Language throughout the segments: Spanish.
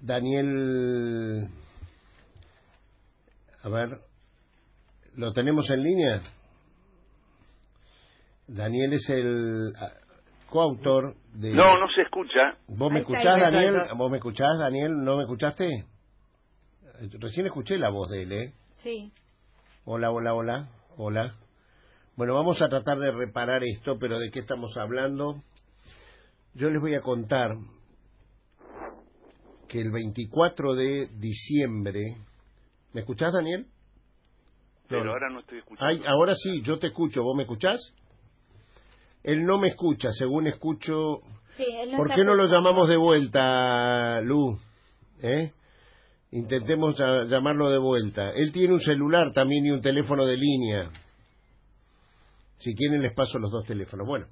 Daniel, a ver, ¿lo tenemos en línea? Daniel es el ah, coautor de... No, no se escucha. ¿Vos me escuchás, Daniel? ¿Vos me escuchás, Daniel? ¿No me escuchaste? Eh, Recién escuché la voz de él, ¿eh? Sí. Hola, hola, hola, hola. Bueno, vamos a tratar de reparar esto, pero ¿de qué estamos hablando? Yo les voy a contar que el 24 de diciembre... ¿Me escuchás, Daniel? Pero No. ahora no estoy escuchando. Ay, ahora sí, yo te escucho. ¿Vos me escuchás? Él no me escucha, según escucho... Sí, él no ¿Por qué no lo llamamos de vuelta, Lu? ¿Eh? Intentemos llamarlo de vuelta. Él tiene un celular también y un teléfono de línea. Si quieren les paso los dos teléfonos. Bueno,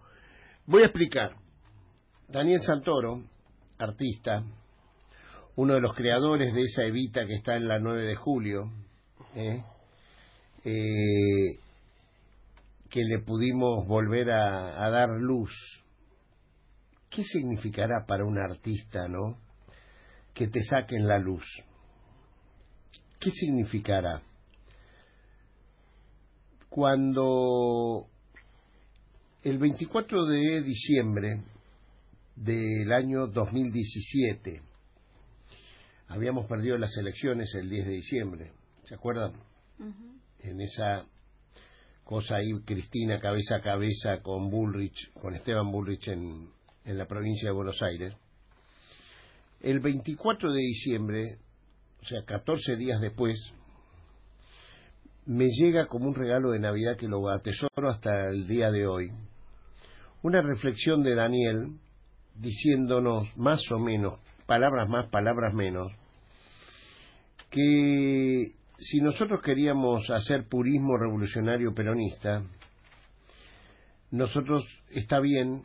voy a explicar. Daniel Santoro, artista, uno de los creadores de esa Evita que está en la 9 de julio, ¿eh? Eh, que le pudimos volver a, a dar luz. ¿Qué significará para un artista, no? Que te saquen la luz. ¿Qué significará? Cuando el 24 de diciembre del año 2017 habíamos perdido las elecciones el 10 de diciembre, ¿se acuerdan? En esa cosa ahí, Cristina cabeza a cabeza con Bullrich, con Esteban Bullrich en, en la provincia de Buenos Aires. El 24 de diciembre, o sea, 14 días después, me llega como un regalo de Navidad que lo atesoro hasta el día de hoy, una reflexión de Daniel diciéndonos más o menos, palabras más, palabras menos, que si nosotros queríamos hacer purismo revolucionario peronista, nosotros está bien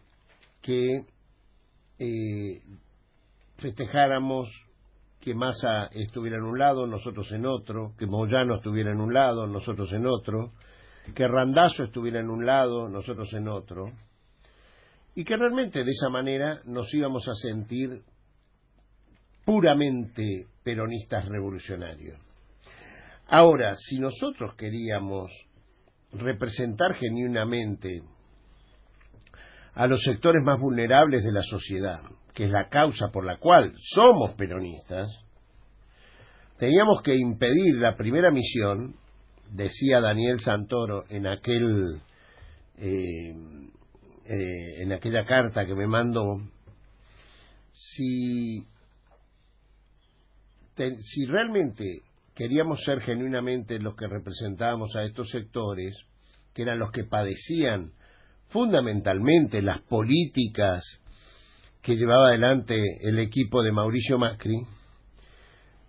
que eh, festejáramos que Massa estuviera en un lado, nosotros en otro, que Moyano estuviera en un lado, nosotros en otro, que Randazo estuviera en un lado, nosotros en otro, y que realmente de esa manera nos íbamos a sentir puramente peronistas revolucionarios. Ahora, si nosotros queríamos representar genuinamente a los sectores más vulnerables de la sociedad, que es la causa por la cual somos peronistas, teníamos que impedir la primera misión, decía Daniel Santoro en aquel eh, eh, en aquella carta que me mandó, si si realmente queríamos ser genuinamente los que representábamos a estos sectores, que eran los que padecían fundamentalmente las políticas que llevaba adelante el equipo de Mauricio Macri,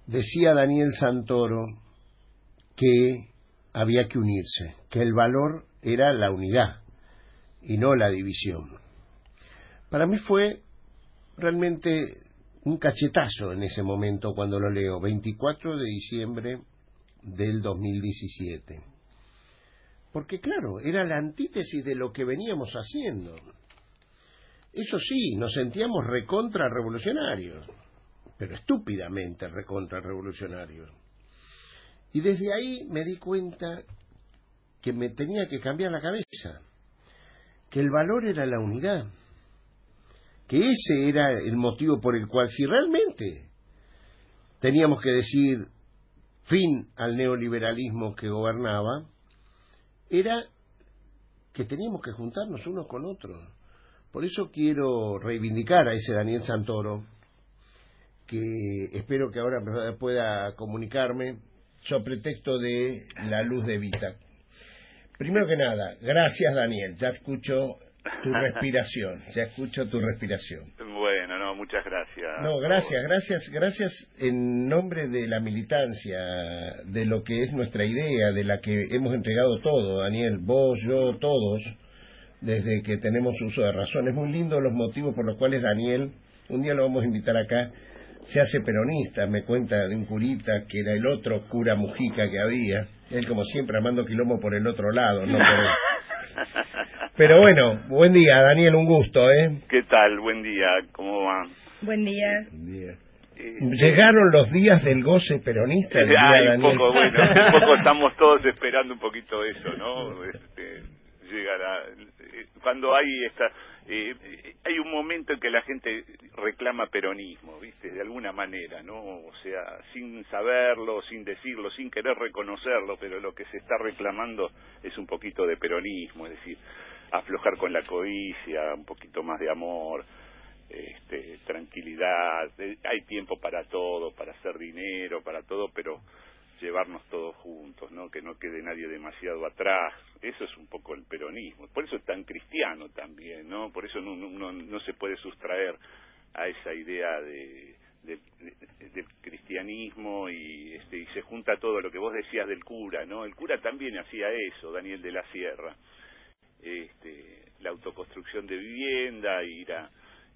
decía Daniel Santoro que había que unirse, que el valor era la unidad y no la división. Para mí fue realmente un cachetazo en ese momento cuando lo leo, 24 de diciembre del 2017. Porque claro, era la antítesis de lo que veníamos haciendo. Eso sí, nos sentíamos recontra revolucionarios, pero estúpidamente recontra revolucionarios. Y desde ahí me di cuenta que me tenía que cambiar la cabeza, que el valor era la unidad, que ese era el motivo por el cual si realmente teníamos que decir fin al neoliberalismo que gobernaba, era que teníamos que juntarnos unos con otros. Por eso quiero reivindicar a ese Daniel Santoro, que espero que ahora pueda comunicarme sobre pretexto de la luz de Vita. Primero que nada, gracias Daniel, ya escucho tu respiración, ya escucho tu respiración. Bueno, no, muchas gracias. No, gracias, gracias, gracias en nombre de la militancia, de lo que es nuestra idea, de la que hemos entregado todo, Daniel, vos, yo, todos, desde que tenemos uso de razón. Es muy lindo los motivos por los cuales Daniel, un día lo vamos a invitar acá, se hace peronista, me cuenta de un curita que era el otro cura Mujica que había, él como siempre armando quilombo por el otro lado, no por él. Pero bueno, buen día, Daniel, un gusto, ¿eh? ¿Qué tal? Buen día, ¿cómo va? Buen día. Buen día. Eh, Llegaron los días del goce peronista. El un poco, bueno, un poco estamos todos esperando un poquito eso, ¿no? Este, llegará. Cuando hay esta. Eh, hay un momento en que la gente reclama peronismo, ¿viste? De alguna manera, ¿no? O sea, sin saberlo, sin decirlo, sin querer reconocerlo, pero lo que se está reclamando es un poquito de peronismo, es decir, aflojar con la codicia, un poquito más de amor, este, tranquilidad, hay tiempo para todo, para hacer dinero, para todo, pero llevarnos todos juntos, ¿no? Que no quede nadie demasiado atrás. Eso es un poco el peronismo. Por eso es tan cristiano también, ¿no? Por eso no, no, no se puede sustraer a esa idea de, de, del cristianismo y, este, y se junta todo lo que vos decías del cura, ¿no? El cura también hacía eso, Daniel de la Sierra. Este, la autoconstrucción de vivienda, ir a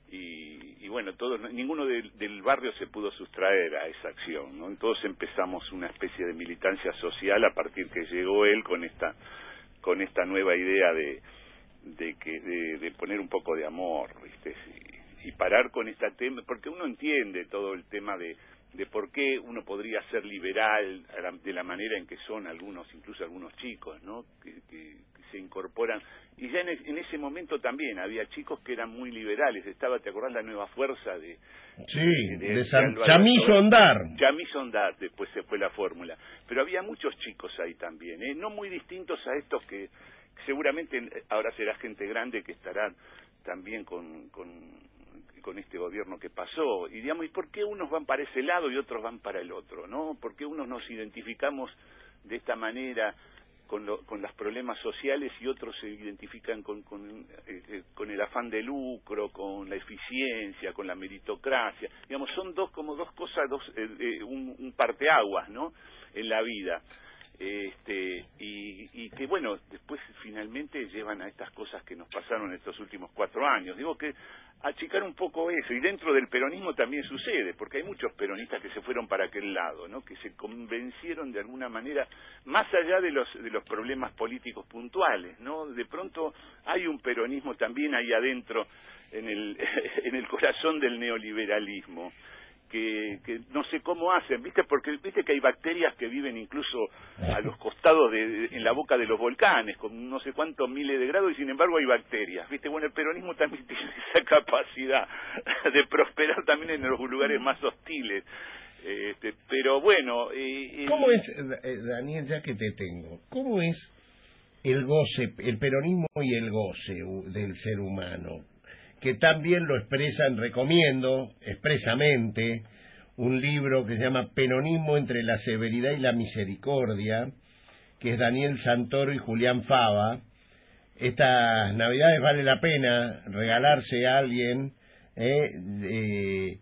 y, bueno, todos, ninguno del barrio se pudo sustraer a esa acción, ¿no? Todos empezamos una especie de militancia social a partir que llegó él con esta con esta nueva idea de de que de, poner un poco de amor, ¿viste? Y, y parar con esta tema, porque uno entiende todo el tema de de por qué uno podría ser liberal de la manera en que son algunos, incluso algunos chicos, ¿no? Que, se incorporan. Y ya en, ese momento también había chicos que eran muy liberales. Estaba, ¿te acordás la nueva fuerza de... Sí, de, Chamizo Ondar. Chamizo Ondar, después se fue la fórmula. Pero había muchos chicos ahí también, ¿eh? No muy distintos a estos que seguramente ahora será gente grande que estará también con, con con este gobierno que pasó. Y digamos, ¿y por qué unos van para ese lado y otros van para el otro? ¿no? ¿Por qué unos nos identificamos de esta manera con, con los problemas sociales y otros se identifican con, con, eh, eh, con, el afán de lucro, con la eficiencia, con la meritocracia? Digamos, son dos como dos cosas, dos, eh, un, un parteaguas, ¿no? En la vida este, y, y, que bueno, después finalmente llevan a estas cosas que nos pasaron estos últimos cuatro años. Digo que achicar un poco eso, y dentro del peronismo también sucede, porque hay muchos peronistas que se fueron para aquel lado, ¿no? que se convencieron de alguna manera, más allá de los, de los problemas políticos puntuales, ¿no? de pronto hay un peronismo también ahí adentro en el, en el corazón del neoliberalismo que, que, no sé cómo hacen, ¿viste? Porque viste que hay bacterias que viven incluso a los costados de, en la boca de los volcanes con no sé cuántos miles de grados y sin embargo hay bacterias, ¿viste? Bueno, el peronismo también tiene esa capacidad de prosperar también en los lugares más hostiles. Este, pero bueno, eh, ¿cómo es eh, Daniel ya que te tengo? ¿Cómo es el goce, el peronismo y el goce del ser humano? Que también lo expresan, recomiendo expresamente, un libro que se llama Peronismo entre la severidad y la misericordia, que es Daniel Santoro y Julián Fava. Estas navidades vale la pena regalarse a alguien. ¿eh?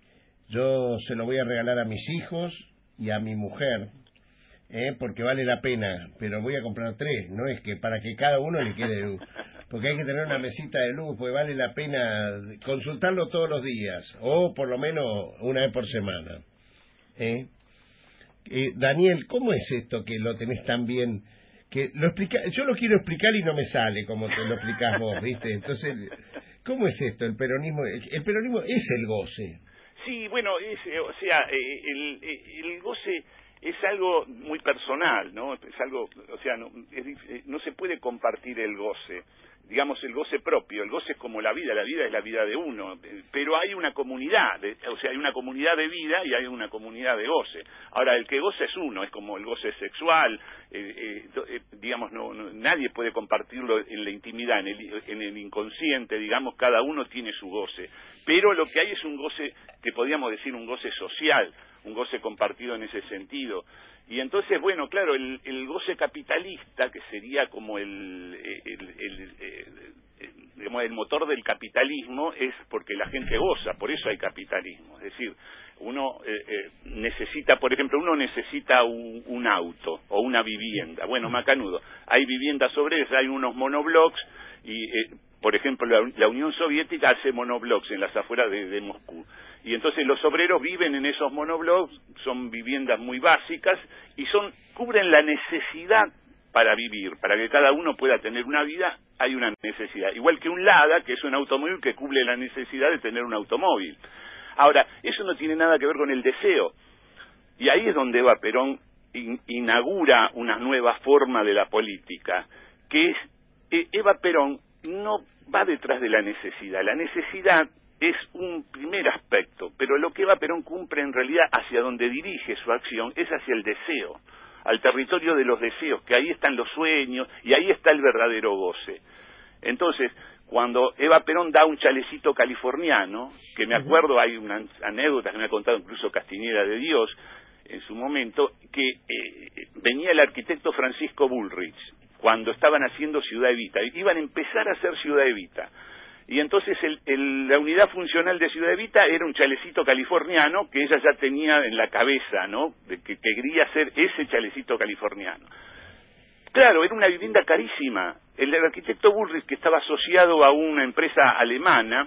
yo se lo voy a regalar a mis hijos y a mi mujer, ¿eh? porque vale la pena, pero voy a comprar tres, no es que para que cada uno le quede porque hay que tener una mesita de luz, pues vale la pena consultarlo todos los días, o por lo menos una vez por semana. ¿Eh? Eh, Daniel, ¿cómo es esto que lo tenés tan bien? Que lo explica, yo lo quiero explicar y no me sale como te lo explicás vos, ¿viste? Entonces, ¿cómo es esto? El peronismo, el peronismo es el goce. Sí, bueno, es, o sea, eh, el, el goce es algo muy personal, ¿no? Es algo, o sea, no, no se puede compartir el goce digamos, el goce propio. El goce es como la vida, la vida es la vida de uno, pero hay una comunidad, o sea, hay una comunidad de vida y hay una comunidad de goce. Ahora, el que goce es uno, es como el goce sexual, eh, eh, eh, digamos, no, nadie puede compartirlo en la intimidad, en el, en el inconsciente, digamos, cada uno tiene su goce. Pero lo que hay es un goce, que podríamos decir un goce social, un goce compartido en ese sentido. Y entonces, bueno, claro, el, el goce capitalista, que sería como el, el, el, motor del capitalismo, es porque la gente goza, por eso hay capitalismo. Es decir, uno eh, eh, necesita, por ejemplo, uno necesita un, auto o una vivienda. Bueno, macanudo, hay viviendas sobre eso, hay unos monoblocks y, eh, por ejemplo, la, Unión Soviética hace monoblocks en las afueras de Moscú y entonces los obreros viven en esos monoblocks, son viviendas muy básicas y son cubren la necesidad para vivir, para que cada uno pueda tener una vida, hay una necesidad. Igual que un Lada, que es un automóvil que cubre la necesidad de tener un automóvil. Ahora, eso no tiene nada que ver con el deseo. Y ahí es donde Eva Perón inaugura una nueva forma de la política, que es, eh, Eva Perón no va detrás de la necesidad. La necesidad es un primer aspecto, pero lo que Eva Perón cumple en realidad hacia donde dirige su acción es hacia el deseo, al territorio de los deseos, que ahí están los sueños y ahí está el verdadero goce. Entonces, cuando Eva Perón da un chalecito californiano, que me acuerdo, hay una anécdota que me ha contado incluso Castiñera de Dios en su momento, que eh, venía el arquitecto Francisco Bullrich, cuando estaban haciendo Ciudad Evita, iban a empezar a hacer Ciudad Evita y entonces el, la unidad funcional de Ciudad Evita era un chalecito californiano que ella ya tenía en la cabeza, ¿no? De que, quería ser ese chalecito californiano. Claro, era una vivienda carísima. El, arquitecto Bullrich, que estaba asociado a una empresa alemana,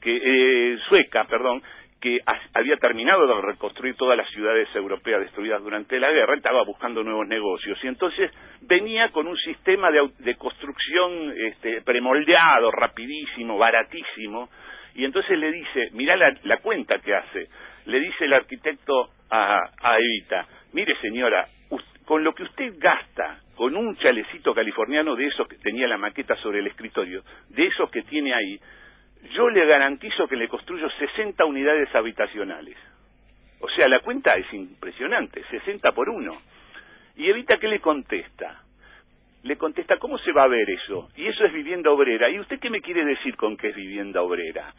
que eh, sueca, perdón, que había terminado de reconstruir todas las ciudades europeas destruidas durante la guerra, estaba buscando nuevos negocios. Y entonces venía con un sistema de, construcción este, premoldeado, rapidísimo, baratísimo, y entonces le dice, mira la, cuenta que hace, le dice el arquitecto a, a Evita, mire señora, con lo que usted gasta con un chalecito californiano de esos que tenía la maqueta sobre el escritorio, de esos que tiene ahí, yo le garantizo que le construyo 60 unidades habitacionales. O sea, la cuenta es impresionante, 60 por uno. Y Evita, ¿qué le contesta? Le contesta, ¿cómo se va a ver eso? Y eso es vivienda obrera. ¿Y usted qué me quiere decir con que es vivienda obrera?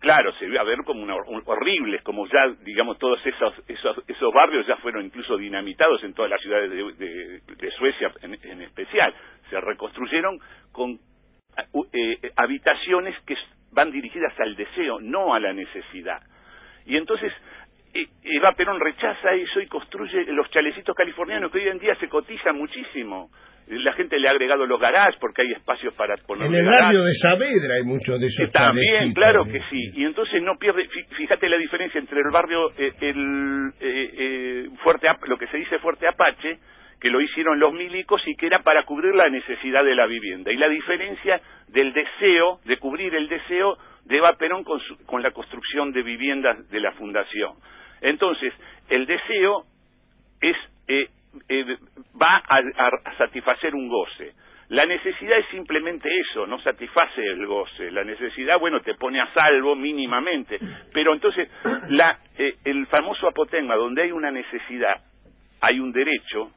Claro, se ve a ver como una, horribles, como ya, digamos, todos esos, esos, esos barrios ya fueron incluso dinamitados en todas las ciudades de, Suecia en especial. Se reconstruyeron con eh, habitaciones que van dirigidas al deseo, no a la necesidad. Y entonces eh, Eva Perón rechaza eso y construye los chalecitos californianos que hoy en día se cotizan muchísimo. La gente le ha agregado los garages porque hay espacios para poner. En el barrio de Saavedra hay muchos de esos. También, claro que sí. Y entonces no pierde. Fíjate la diferencia entre el barrio, eh, el fuerte, lo que se dice Fuerte Apache, que lo hicieron los milicos y que era para cubrir la necesidad de la vivienda. Y la diferencia del deseo, de cubrir el deseo de Eva Perón con, con la construcción de viviendas de la Fundación. Entonces, el deseo es, eh, va a, satisfacer un goce. La necesidad es simplemente eso, no satisface el goce. La necesidad, bueno, te pone a salvo mínimamente. Pero entonces, la, eh, el famoso apotegma, donde hay una necesidad, hay un derecho,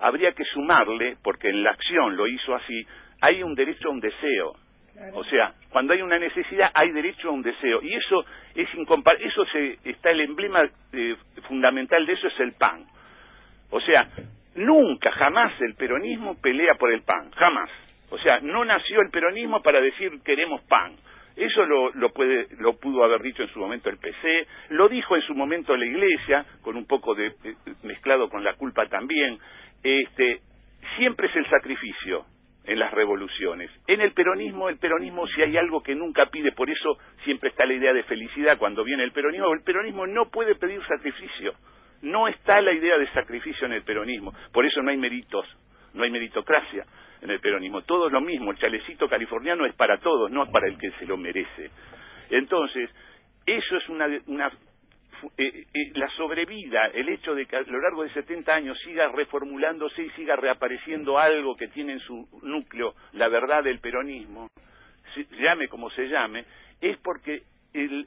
habría que sumarle, porque en la acción lo hizo así, hay un derecho a un deseo. O sea, cuando hay una necesidad hay derecho a un deseo y eso es incomparable, eso se, está el emblema eh, fundamental de eso es el pan. O sea, nunca jamás el peronismo pelea por el pan, jamás. O sea, no nació el peronismo para decir queremos pan. Eso lo, lo, puede, lo pudo haber dicho en su momento el PC, lo dijo en su momento la Iglesia, con un poco de mezclado con la culpa también este, siempre es el sacrificio en las revoluciones. En el peronismo, el peronismo si hay algo que nunca pide, por eso siempre está la idea de felicidad cuando viene el peronismo, el peronismo no puede pedir sacrificio. No está la idea de sacrificio en el peronismo, por eso no hay méritos, no hay meritocracia en el peronismo. Todo es lo mismo, el chalecito californiano es para todos, no es para el que se lo merece. Entonces, eso es una, una eh, eh, la sobrevida, el hecho de que a lo largo de 70 años siga reformulándose y siga reapareciendo algo que tiene en su núcleo la verdad del peronismo, llame como se llame, es porque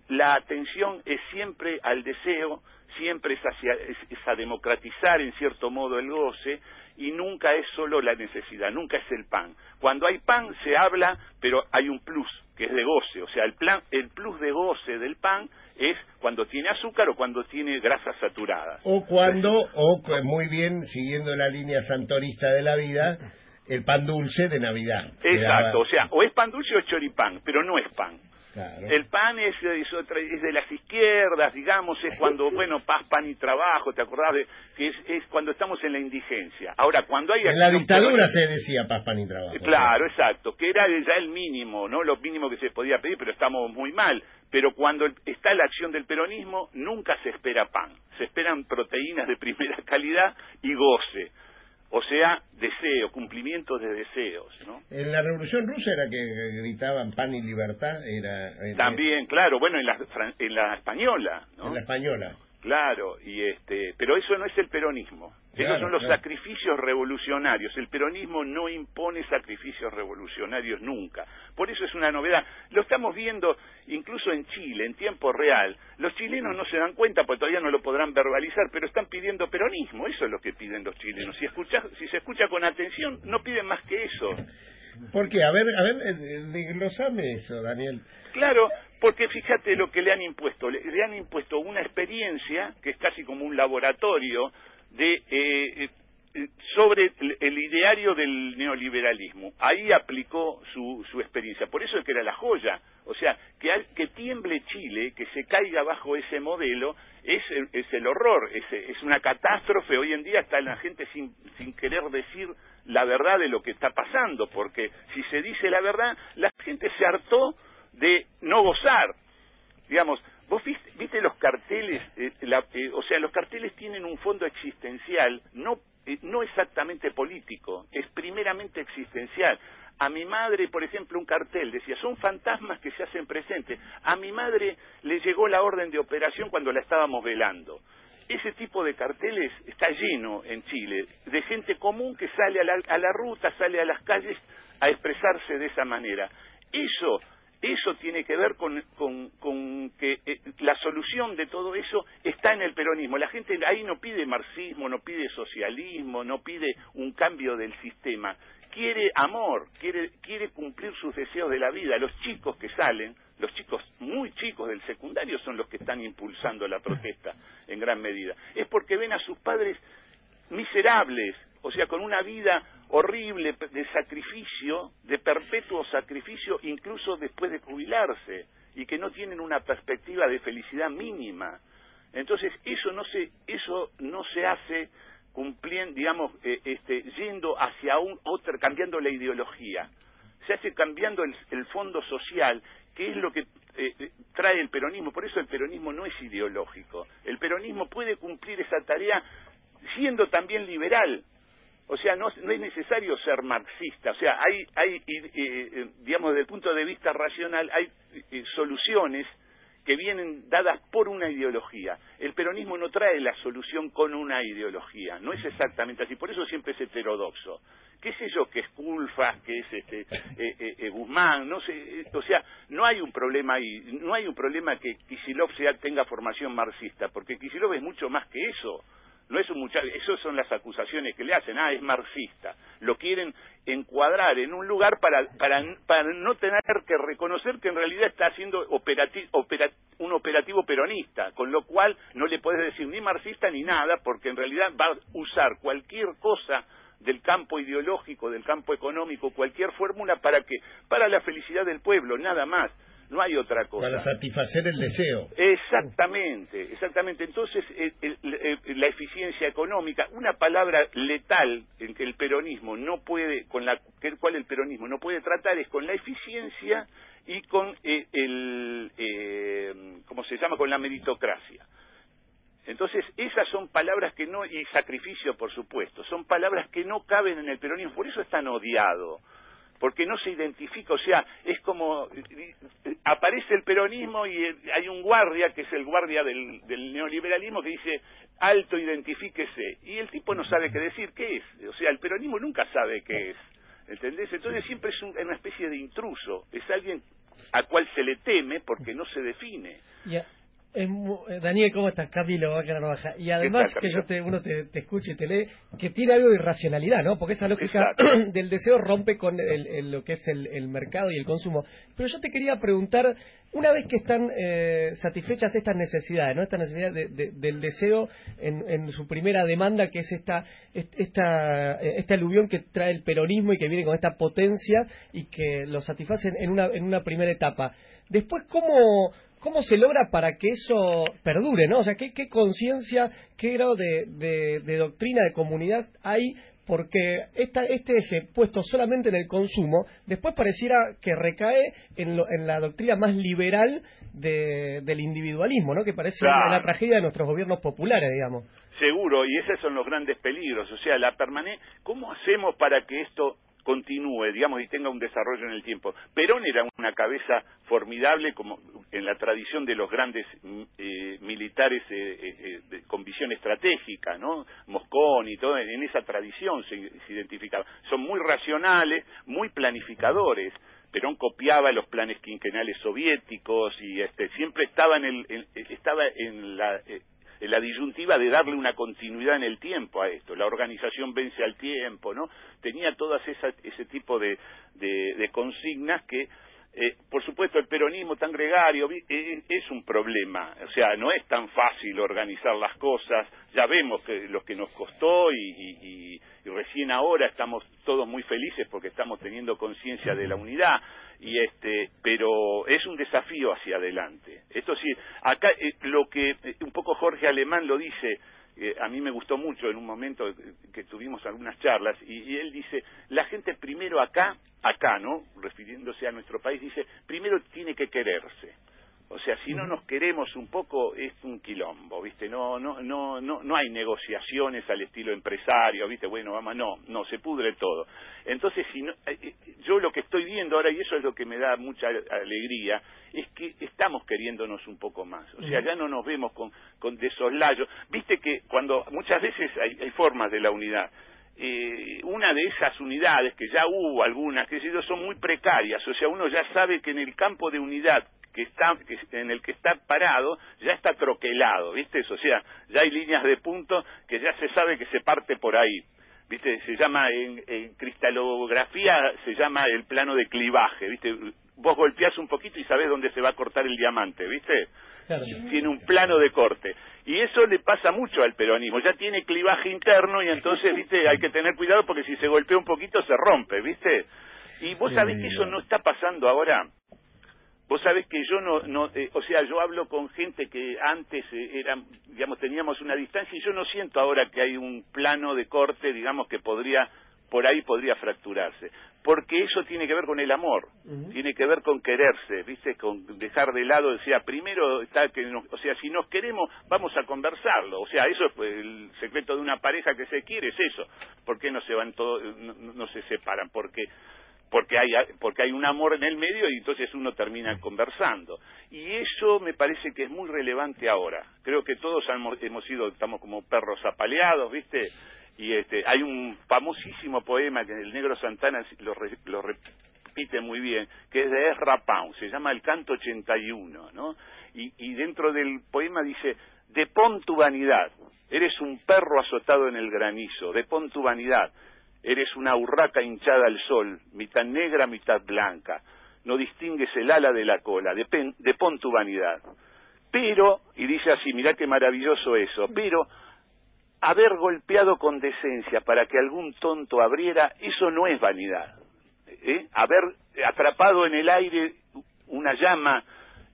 la atención es siempre al deseo, siempre es, hacia, es a democratizar en cierto modo el goce y nunca es solo la necesidad, nunca es el pan. Cuando hay pan se habla, pero hay un plus, que es de goce, o sea, el, plan, el plus de goce del pan es cuando tiene azúcar o cuando tiene grasas saturadas. O cuando, o muy bien, siguiendo la línea santorista de la vida, el pan dulce de Navidad. Exacto, o sea, o es pan dulce o es choripán, pero no es pan. El PAN es, es, de las izquierdas, digamos, es cuando, bueno, paz, pan y trabajo, ¿te acordás? De, que es, cuando estamos en la indigencia. Ahora, cuando hay... En la dictadura se decía paz, pan y trabajo. Claro, exacto, que era ya el mínimo, ¿no? Lo mínimo que se podía pedir, pero estamos muy mal. Pero cuando está la acción del peronismo, nunca se espera pan. Se esperan proteínas de primera calidad y goce. O sea, deseo, cumplimiento de deseos, ¿no? En la Revolución Rusa era que gritaban pan y libertad, era... Eh, También, claro, bueno, en la, en la española, ¿no? En la española. Claro, y este, pero eso no es el peronismo. Esos son los sacrificios revolucionarios. El peronismo no impone sacrificios revolucionarios nunca. Por eso es una novedad. Lo estamos viendo incluso en Chile, en tiempo real. Los chilenos no se dan cuenta, porque todavía no lo podrán verbalizar, pero están pidiendo peronismo. Eso es lo que piden los chilenos. Si, escucha, si se escucha con atención, no piden más que eso. ¿Por qué? A ver, a ver, eh, desglosame eso, Daniel. Claro, porque fíjate lo que le han impuesto. le han impuesto una experiencia que es casi como un laboratorio de eh, eh, sobre el, ideario del neoliberalismo. Ahí aplicó su, su experiencia. Por eso es que era la joya. O sea, que, que tiemble Chile, que se caiga bajo ese modelo, es, es el horror, es, es una catástrofe. Hoy en día está la gente sin, sin querer decir la verdad de lo que está pasando, porque si se dice la verdad, la gente se hartó de no gozar. Digamos, Vos viste, los carteles, eh, eh, o sea, los carteles tienen un fondo existencial, no, eh, no exactamente político, es primeramente existencial. A mi madre, por ejemplo, un cartel decía, son fantasmas que se hacen presentes. A mi madre le llegó la orden de operación cuando la estábamos velando. Ese tipo de carteles está lleno en Chile, de gente común que sale a la, a la ruta, sale a las calles a expresarse de esa manera. Eso eso tiene que ver con, que eh, la solución de todo eso está en el peronismo. La gente ahí no pide marxismo, no pide socialismo, no pide un cambio del sistema. Quiere amor, quiere, quiere cumplir sus deseos de la vida. Los chicos que salen, los chicos muy chicos del secundario son los que están impulsando la protesta en gran medida. Es porque ven a sus padres miserables, o sea, con una vida horrible de sacrificio, de perpetuo sacrificio, incluso después de jubilarse, y que no tienen una perspectiva de felicidad mínima. Entonces, eso no se, eso no se hace cumpliendo, digamos, eh, este, yendo hacia un otro, cambiando la ideología. Se hace cambiando el, fondo social, que es lo que eh, eh, trae el peronismo. Por eso el peronismo no es ideológico. El peronismo puede cumplir esa tarea siendo también liberal, o sea, no, es necesario ser marxista. O sea, hay, hay eh, eh, digamos, desde el punto de vista racional, hay eh, soluciones que vienen dadas por una ideología. El peronismo no trae la solución con una ideología, no es exactamente así, por eso siempre es heterodoxo. ¿Qué sé yo? Que es Culfas, que es este Guzmán, no sé, o sea, no hay un problema ahí, no hay un problema que Kisilov sea, tenga formación marxista, porque Kisilov es mucho más que eso no es un muchacho, esas son las acusaciones que le hacen, ah, es marxista. Lo quieren encuadrar en un lugar para, para, para no tener que reconocer que en realidad está haciendo un operativo peronista, con lo cual no le puedes decir ni marxista ni nada, porque en realidad va a usar cualquier cosa del campo ideológico, del campo económico, cualquier fórmula para que para la felicidad del pueblo, nada más no hay otra cosa. Para satisfacer el deseo. Exactamente, exactamente. Entonces, la económica, una palabra letal en que el peronismo no puede, con la cual el peronismo no puede tratar es con la eficiencia y con eh, el, eh, ¿cómo se llama? Con la meritocracia. Entonces, esas son palabras que no, y sacrificio, por supuesto, son palabras que no caben en el peronismo, por eso es tan odiado porque no se identifica, o sea, es como aparece el peronismo y hay un guardia, que es el guardia del, neoliberalismo, que dice, alto, identifíquese, y el tipo no sabe qué decir, ¿qué es? O sea, el peronismo nunca sabe qué es, ¿entendés? Entonces siempre es una especie de intruso, es alguien a cual se le teme porque no se define. Eh, Daniel, ¿cómo estás? Camilo, baja. Y además que yo te, uno te, escuche y te lee, que tiene algo de irracionalidad, ¿no? Porque esa lógica del deseo rompe con lo que es el, mercado y el consumo. Pero yo te quería preguntar, una vez que están eh, satisfechas estas necesidades, ¿no? Esta necesidad del deseo en, su primera demanda, que es esta, esta, esta aluvión que trae el peronismo y que viene con esta potencia y que lo satisfacen en una, en una primera etapa. Después, ¿cómo ¿Cómo se logra para que eso perdure, no? O sea, ¿qué, conciencia, qué grado de, doctrina de comunidad hay? Porque esta, este eje puesto solamente en el consumo, después pareciera que recae en, la doctrina más liberal del individualismo, ¿no? Que parece la tragedia de nuestros gobiernos populares, digamos. Seguro, y esos son los grandes peligros. O sea, la permanencia. ¿Cómo hacemos para que esto continúe, digamos, y tenga un desarrollo en el tiempo. Perón era una cabeza formidable, como en la tradición de los grandes eh, militares eh, eh, con visión estratégica, ¿no? Mosconi y todo, en esa tradición se, se identificaba. Son muy racionales, muy planificadores. Perón copiaba los planes quinquenales soviéticos y este siempre estaba en el estaba en la la disyuntiva de darle una continuidad en el tiempo a esto. La organización vence al tiempo, ¿no? Tenía todas ese tipo de, de, consignas que eh, por supuesto, el peronismo tan gregario eh, es un problema. O sea, no es tan fácil organizar las cosas. Ya vemos que lo que nos costó y, y recién ahora estamos todos muy felices porque estamos teniendo conciencia de la unidad y este pero es un desafío hacia adelante. Esto sí acá eh, lo que eh, un poco Jorge Alemán lo dice eh, a mí me gustó mucho en un momento que tuvimos algunas charlas y, él dice la gente primero acá acá no refiriéndose a nuestro país dice primero tiene que quererse o sea, si no nos queremos un poco es un quilombo, ¿viste? No no no no no hay negociaciones al estilo empresario, ¿viste? Bueno, vamos, no, no se pudre todo. Entonces, si no, eh, eh, yo lo que estoy viendo ahora y eso es lo que me da mucha alegría es que estamos queriéndonos un poco más. O sea, ya no nos vemos con con desoslayo. Viste que cuando muchas veces hay, hay formas de la unidad eh, una de esas unidades, que ya hubo algunas, que son muy precarias, o sea, uno ya sabe que en el campo de unidad que está en el que está parado ya está troquelado, ¿viste? O sea, ya hay líneas de punto que ya se sabe que se parte por ahí. ¿Viste? Se llama en, cristalografía se llama el plano de clivaje, ¿viste? Vos golpeás un poquito y sabés dónde se va a cortar el diamante, ¿viste? Tiene un plano de corte. Y eso le pasa mucho al peronismo. Ya tiene clivaje interno y entonces, ¿viste? Hay que tener cuidado porque si se golpea un poquito se rompe, ¿viste? Y vos sabés que eso no está pasando ahora. Vos sabés que yo no, no eh, o sea, yo hablo con gente que antes eh, eran, digamos, teníamos una distancia y yo no siento ahora que hay un plano de corte, digamos, que podría, por ahí podría fracturarse. Porque eso tiene que ver con el amor, tiene que ver con quererse, ¿viste? Con dejar de lado, o sea, primero está que, o sea, si nos queremos, vamos a conversarlo. O sea, eso es pues, el secreto de una pareja que se quiere, es eso. ¿Por qué no se van todos, no, no se separan? Porque porque hay porque hay un amor en el medio y entonces uno termina conversando. Y eso me parece que es muy relevante ahora. Creo que todos hemos, sido estamos como perros apaleados viste y este hay un famosísimo poema que el negro Santana lo, lo repite muy bien que es de Ezra Pound se llama el canto 81 no y, y dentro del poema dice depón tu vanidad eres un perro azotado en el granizo depón tu vanidad Eres una urraca hinchada al sol, mitad negra, mitad blanca. No distingues el ala de la cola, depon tu vanidad. Pero, y dice así, mirá qué maravilloso eso, pero haber golpeado con decencia para que algún tonto abriera, eso no es vanidad. ¿Eh? Haber atrapado en el aire una llama,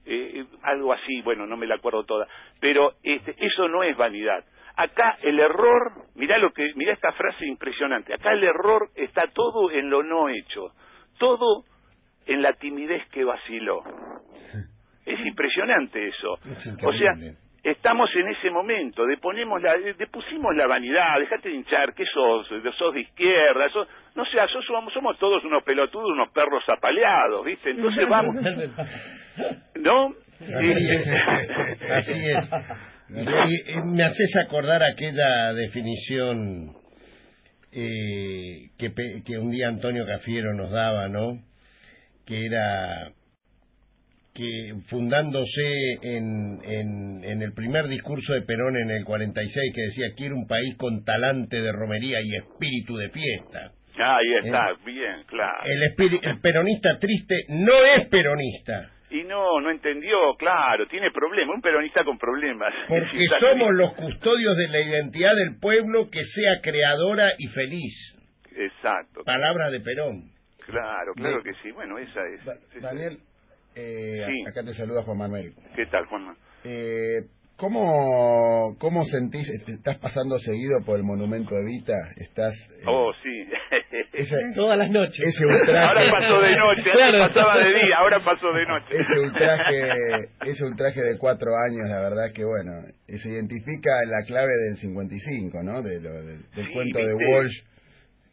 eh, algo así, bueno, no me la acuerdo toda, pero este, eso no es vanidad. Acá el error, mirá lo que, mirá esta frase impresionante. Acá el error está todo en lo no hecho, todo en la timidez que vaciló. Es impresionante eso. o sea, estamos en ese momento, deponemos la, depusimos la vanidad, dejate de hinchar, ¿qué sos? ¿Sos de izquierda? Sos, no sé, sos, somos, somos todos unos pelotudos, unos perros apaleados, ¿viste? Entonces vamos. ¿No? Así es. Y, me haces acordar aquella definición eh, que, que un día Antonio Cafiero nos daba, ¿no? Que era que fundándose en, en, en, el primer discurso de Perón en el 46, que decía, quiero un país con talante de romería y espíritu de fiesta. Ah, ahí está, ¿Eh? bien, claro. El, el peronista triste no es peronista. Y no, no entendió, claro, tiene problemas, un peronista con problemas. Porque somos los custodios de la identidad del pueblo que sea creadora y feliz. Exacto. Palabra de Perón. Claro, claro que sí. Bueno, esa es. Daniel, eh, acá te saluda Juan Manuel. ¿Qué tal, Juanma? Eh, ¿Cómo, ¿Cómo sentís? ¿Estás pasando seguido por el monumento de Evita? ¿Estás, eh, oh, sí. Todas las noches. Ese ultraje... Ahora pasó de noche, claro. pasaba de día, ahora pasó de noche. Ese ultraje, ese ultraje de cuatro años, la verdad que, bueno, se identifica la clave del 55, ¿no? De lo, del cuento de Walsh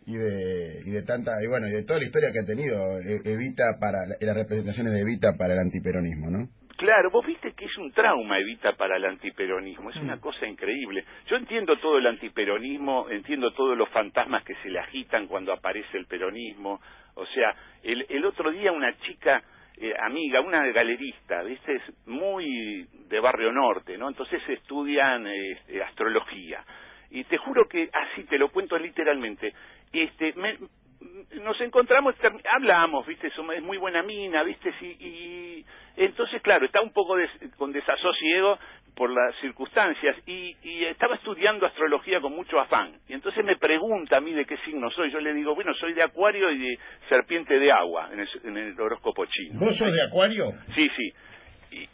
y de, y de tanta y bueno y de toda la historia que ha tenido e, Evita para las representaciones de Evita para el antiperonismo, ¿no? Claro, vos viste que es un trauma Evita para el antiperonismo, es una mm. cosa increíble. Yo entiendo todo el antiperonismo, entiendo todos los fantasmas que se le agitan cuando aparece el peronismo. O sea, el, el otro día una chica eh, amiga, una galerista, viste, es muy de barrio norte, ¿no? Entonces estudian este, astrología. Y te juro que así te lo cuento literalmente. Este, me, nos encontramos, hablamos, viste, es muy buena mina, viste, sí, y entonces, claro, está un poco con desasosiego por las circunstancias y, y, estaba estudiando astrología con mucho afán. Y entonces me pregunta a mí de qué signo soy. Yo le digo, bueno, soy de Acuario y de Serpiente de Agua en el, en el horóscopo chino. ¿Vos sos de Acuario? Sí, sí.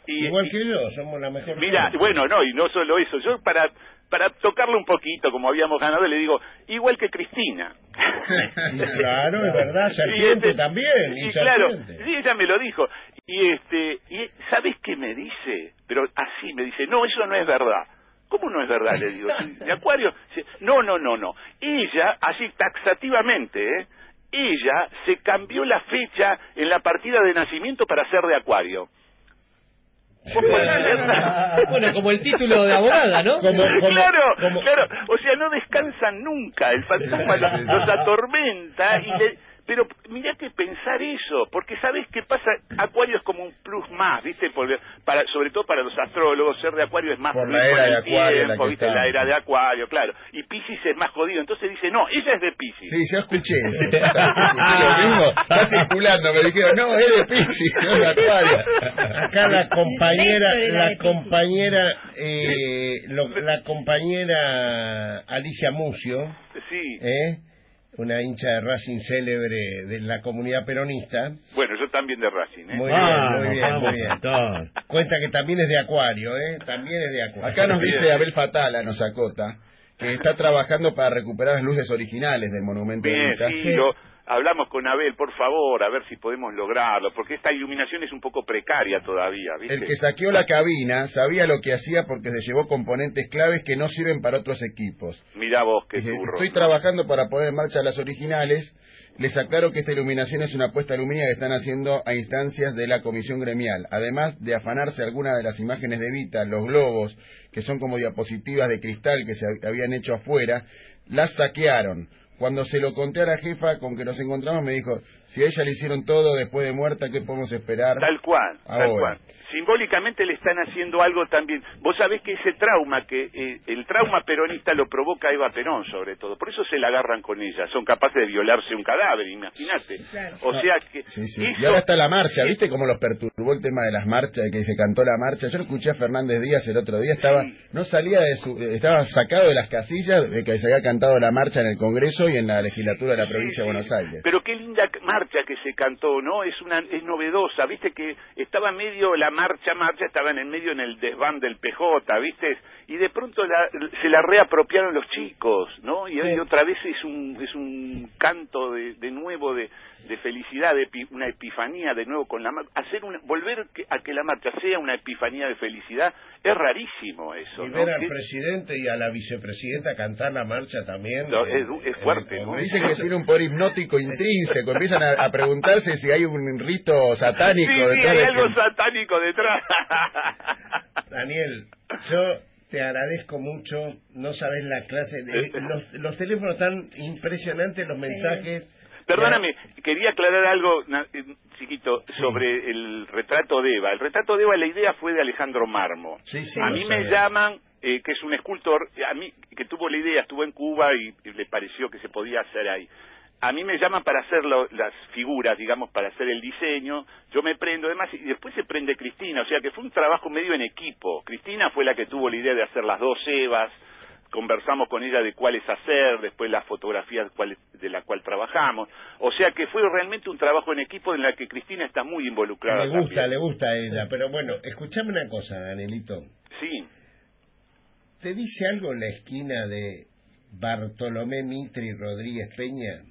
Y, Igual que yo, somos la mejor. Mira, bueno, no, y no solo eso. Yo para para tocarle un poquito, como habíamos ganado, le digo, igual que Cristina. claro, es verdad, serpiente este, también. Y, claro, sí, ella me lo dijo. Y este, y ¿sabes qué me dice? Pero así me dice, no, eso no es verdad. ¿Cómo no es verdad? Le digo, ¿de Acuario? No, no, no, no. Ella, así taxativamente, ¿eh? ella se cambió la fecha en la partida de nacimiento para ser de Acuario. bueno, como el título de abogada, ¿no? claro, claro. O sea, no descansan nunca. El fantasma los, atormenta y le pero mira que pensar eso, porque sabes qué pasa, Acuario es como un plus más, ¿viste? Porque para, sobre todo para los astrólogos, ser de Acuario es más Por la era de Acuario, tiempo, ¿viste? La era de Acuario, claro. Y Piscis es más jodido, entonces dice, no, ella es de Piscis. Sí, yo escuché. lo mismo, está circulando, me dijeron, no, es de Piscis, no es de Acuario. Acá la compañera, la compañera, eh, la compañera Alicia Mucio, sí. ¿eh? Una hincha de Racing célebre de la comunidad peronista. Bueno, yo también de Racing, ¿eh? Muy bien, muy bien, muy bien. Cuenta que también es de Acuario, ¿eh? También es de Acuario. Acá nos dice Abel Fatala, nos acota, que está trabajando para recuperar las luces originales del monumento. Bien, sí, hablamos con Abel, por favor, a ver si podemos lograrlo, porque esta iluminación es un poco precaria todavía. ¿viste? El que saqueó la cabina sabía lo que hacía porque se llevó componentes claves que no sirven para otros equipos. Mira vos, qué turro. Estoy trabajando para poner en marcha las originales. Les aclaro que esta iluminación es una apuesta alumínea que están haciendo a instancias de la comisión gremial. Además de afanarse algunas de las imágenes de Vita, los globos, que son como diapositivas de cristal que se habían hecho afuera, las saquearon cuando se lo conté a la jefa con que nos encontramos, me dijo, si a ella le hicieron todo después de muerta, ¿qué podemos esperar? Tal cual, tal cual simbólicamente le están haciendo algo también. Vos sabés que ese trauma, que eh, el trauma peronista lo provoca Eva Perón sobre todo, por eso se la agarran con ella, son capaces de violarse un cadáver, imagínate. O sea que... Y ahora está la marcha, ¿viste cómo los perturbó el tema de las marchas, de que se cantó la marcha? Yo lo escuché a Fernández Díaz el otro día, estaba no salía de su... estaba sacado de las casillas de que se había cantado la marcha en el Congreso y en la legislatura de la provincia de Buenos Aires. Pero qué linda marcha que se cantó, ¿no? Es una es novedosa, ¿viste? Que estaba medio la marcha, marcha, estaban en medio en el desván del PJ, ¿viste? Y de pronto se la reapropiaron los chicos, ¿no? Y, otra vez es un, es un canto de, de nuevo de, de felicidad, de una epifanía de nuevo con la marcha. Hacer una, volver a que la marcha sea una epifanía de felicidad es rarísimo eso. Y ver al presidente y a la vicepresidenta cantar la marcha también. es, fuerte, ¿no? Dicen que tiene un poder hipnótico intrínseco. Empiezan a, preguntarse si hay un rito satánico sí, detrás. Sí, hay algo satánico detrás. Daniel, yo te agradezco mucho. No sabes la clase. De, los, los teléfonos están impresionantes, los mensajes. Perdóname, quería aclarar algo, eh, chiquito, sobre el retrato de Eva. El retrato de Eva, la idea fue de Alejandro Marmo. a mí me llaman, eh, que es un escultor, a mí que tuvo la idea, estuvo en Cuba y, le pareció que se podía hacer ahí. A mí me llaman para hacer las figuras, digamos, para hacer el diseño. Yo me prendo, además, y después se prende Cristina. O sea que fue un trabajo medio en equipo. Cristina fue la que tuvo la idea de hacer las dos Evas conversamos con ella de cuáles hacer, después las fotografías de la cual trabajamos. O sea que fue realmente un trabajo en equipo en la que Cristina está muy involucrada. Le gusta, le gusta a ella, pero bueno, escúchame una cosa, Danielito. Sí. ¿Te dice algo la esquina de Bartolomé Mitre y Rodríguez Peña?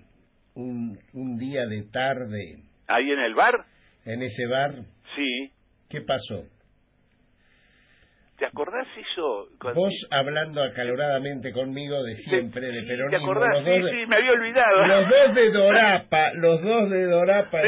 Un, un día de tarde. ¿Ahí en el bar? ¿En ese bar? Sí. ¿Qué pasó? ¿Te acordás eso? Vos hablando acaloradamente conmigo de siempre, de peronismo. ¿Te acordás? sí, sí, me había olvidado. Los dos de Dorapa, los dos de Dorapa.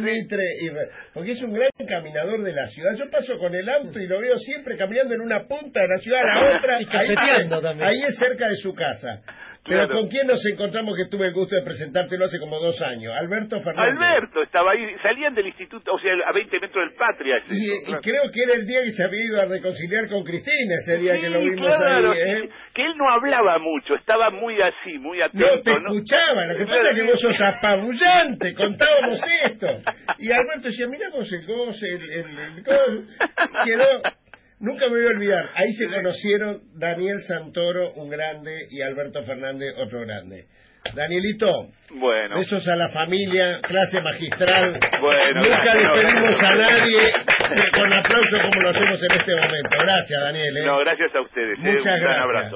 Mitre y... Porque es un gran caminador de la ciudad. Yo paso con el auto y lo veo siempre caminando en una punta de la ciudad a la otra. y ahí, también. ahí es cerca de su casa. Pero ¿con quién nos encontramos que tuve el gusto de presentártelo hace como dos años? Alberto Fernández. Alberto estaba ahí, salían del instituto, o sea, a 20 metros del Patria. Y, creo que era el día que se había ido a reconciliar con Cristina, ese día que lo vimos ahí. ¿eh? Que él no hablaba mucho, estaba muy así, muy atento. No te escuchaba, lo que pasa es que vos sos apabullante, contábamos esto. Y Alberto decía, mira vos el goce, el, el, el, quedó Nunca me voy a olvidar, ahí se conocieron Daniel Santoro, un grande, y Alberto Fernández, otro grande. Danielito, bueno. besos a la familia, clase magistral. Bueno, Nunca despedimos a nadie con aplauso como lo hacemos en este momento. Gracias, Daniel. ¿eh? No, gracias a ustedes. Muchas Un gran abrazo.